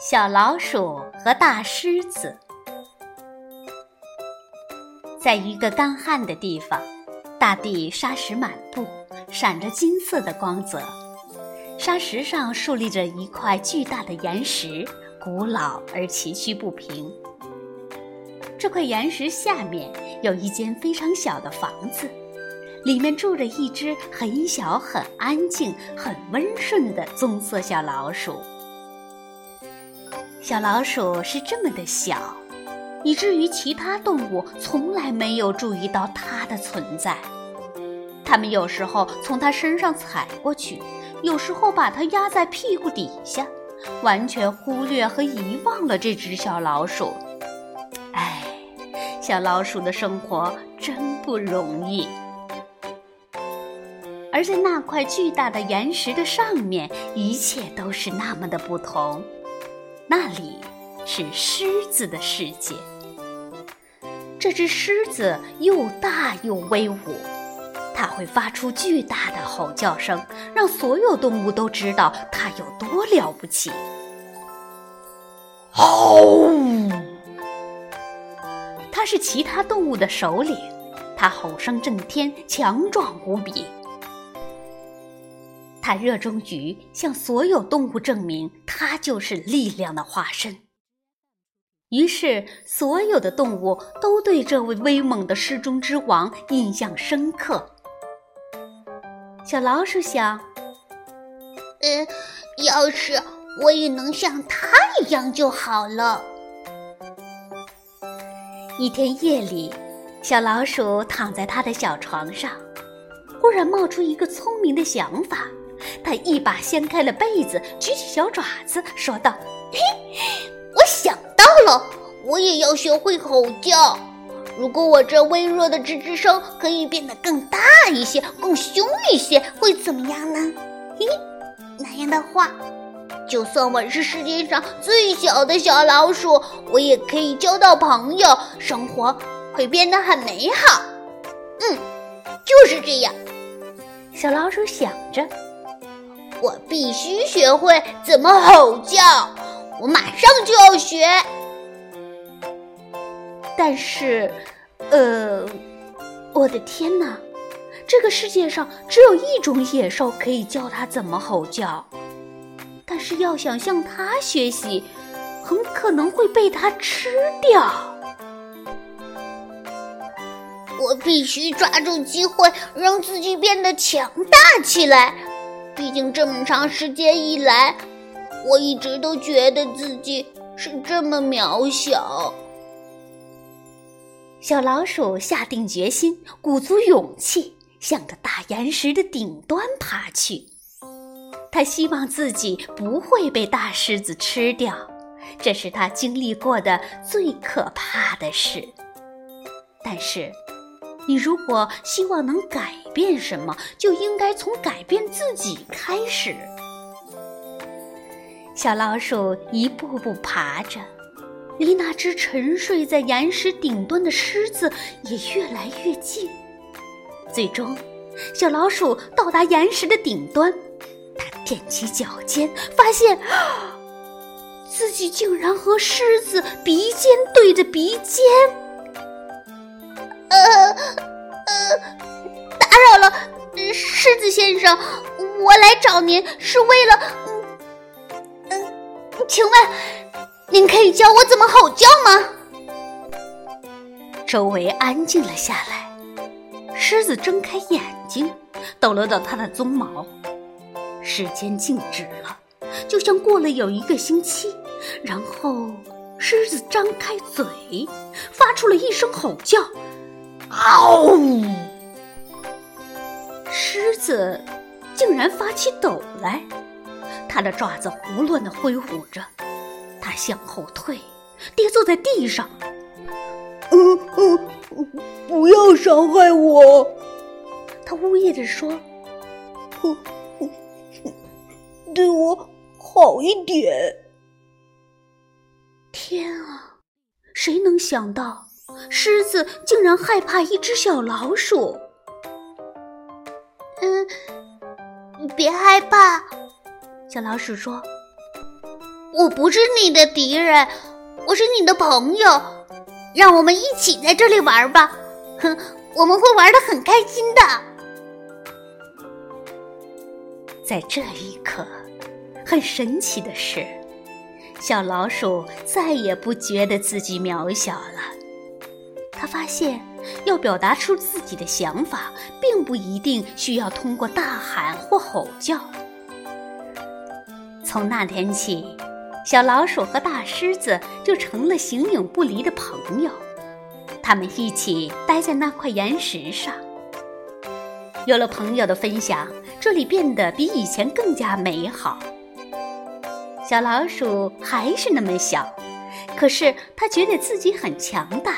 小老鼠和大狮子，在一个干旱的地方，大地沙石满布，闪着金色的光泽。沙石上竖立着一块巨大的岩石，古老而崎岖不平。这块岩石下面有一间非常小的房子，里面住着一只很小、很安静、很温顺的棕色小老鼠。小老鼠是这么的小，以至于其他动物从来没有注意到它的存在。它们有时候从它身上踩过去，有时候把它压在屁股底下，完全忽略和遗忘了这只小老鼠。唉，小老鼠的生活真不容易。而在那块巨大的岩石的上面，一切都是那么的不同。那里是狮子的世界。这只狮子又大又威武，它会发出巨大的吼叫声，让所有动物都知道它有多了不起。吼！它是其他动物的首领，它吼声震天，强壮无比。他热衷于向所有动物证明，他就是力量的化身。于是，所有的动物都对这位威猛的狮中之王印象深刻。小老鼠想：“嗯，要是我也能像他一样就好了。”一天夜里，小老鼠躺在他的小床上，忽然冒出一个聪明的想法。他一把掀开了被子，举起小爪子，说道：“嘿，我想到了，我也要学会吼叫。如果我这微弱的吱吱声可以变得更大一些、更凶一些，会怎么样呢？嘿，那样的话，就算我是世界上最小的小老鼠，我也可以交到朋友，生活会变得很美好。嗯，就是这样。”小老鼠想着。我必须学会怎么吼叫，我马上就要学。但是，呃，我的天哪，这个世界上只有一种野兽可以教它怎么吼叫，但是要想向它学习，很可能会被它吃掉。我必须抓住机会，让自己变得强大起来。毕竟这么长时间以来，我一直都觉得自己是这么渺小。小老鼠下定决心，鼓足勇气，向着大岩石的顶端爬去。他希望自己不会被大狮子吃掉，这是他经历过的最可怕的事。但是。你如果希望能改变什么，就应该从改变自己开始。小老鼠一步步爬着，离那只沉睡在岩石顶端的狮子也越来越近。最终，小老鼠到达岩石的顶端，它踮起脚尖，发现 自己竟然和狮子鼻尖对着鼻尖。先生，我来找您是为了，嗯嗯，请问您可以教我怎么吼叫吗？周围安静了下来，狮子睁开眼睛，抖了抖它的鬃毛，时间静止了，就像过了有一个星期，然后狮子张开嘴，发出了一声吼叫。嗷！狮子竟然发起抖来，它的爪子胡乱的挥舞着，它向后退，跌坐在地上。呃呃，不要伤害我！它呜咽着说：“对我好一点。”天啊，谁能想到？狮子竟然害怕一只小老鼠。别害怕，小老鼠说：“我不是你的敌人，我是你的朋友。让我们一起在这里玩吧，哼，我们会玩的很开心的。在这一刻，很神奇的是，小老鼠再也不觉得自己渺小了。他发现，要表达出自己的想法，并不一定需要通过大喊或吼叫。从那天起，小老鼠和大狮子就成了形影不离的朋友。他们一起待在那块岩石上。有了朋友的分享，这里变得比以前更加美好。小老鼠还是那么小，可是它觉得自己很强大。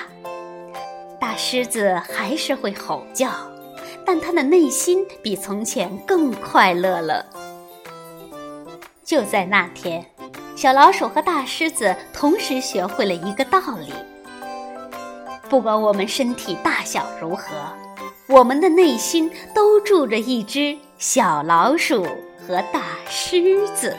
狮子还是会吼叫，但它的内心比从前更快乐了。就在那天，小老鼠和大狮子同时学会了一个道理：不管我们身体大小如何，我们的内心都住着一只小老鼠和大狮子。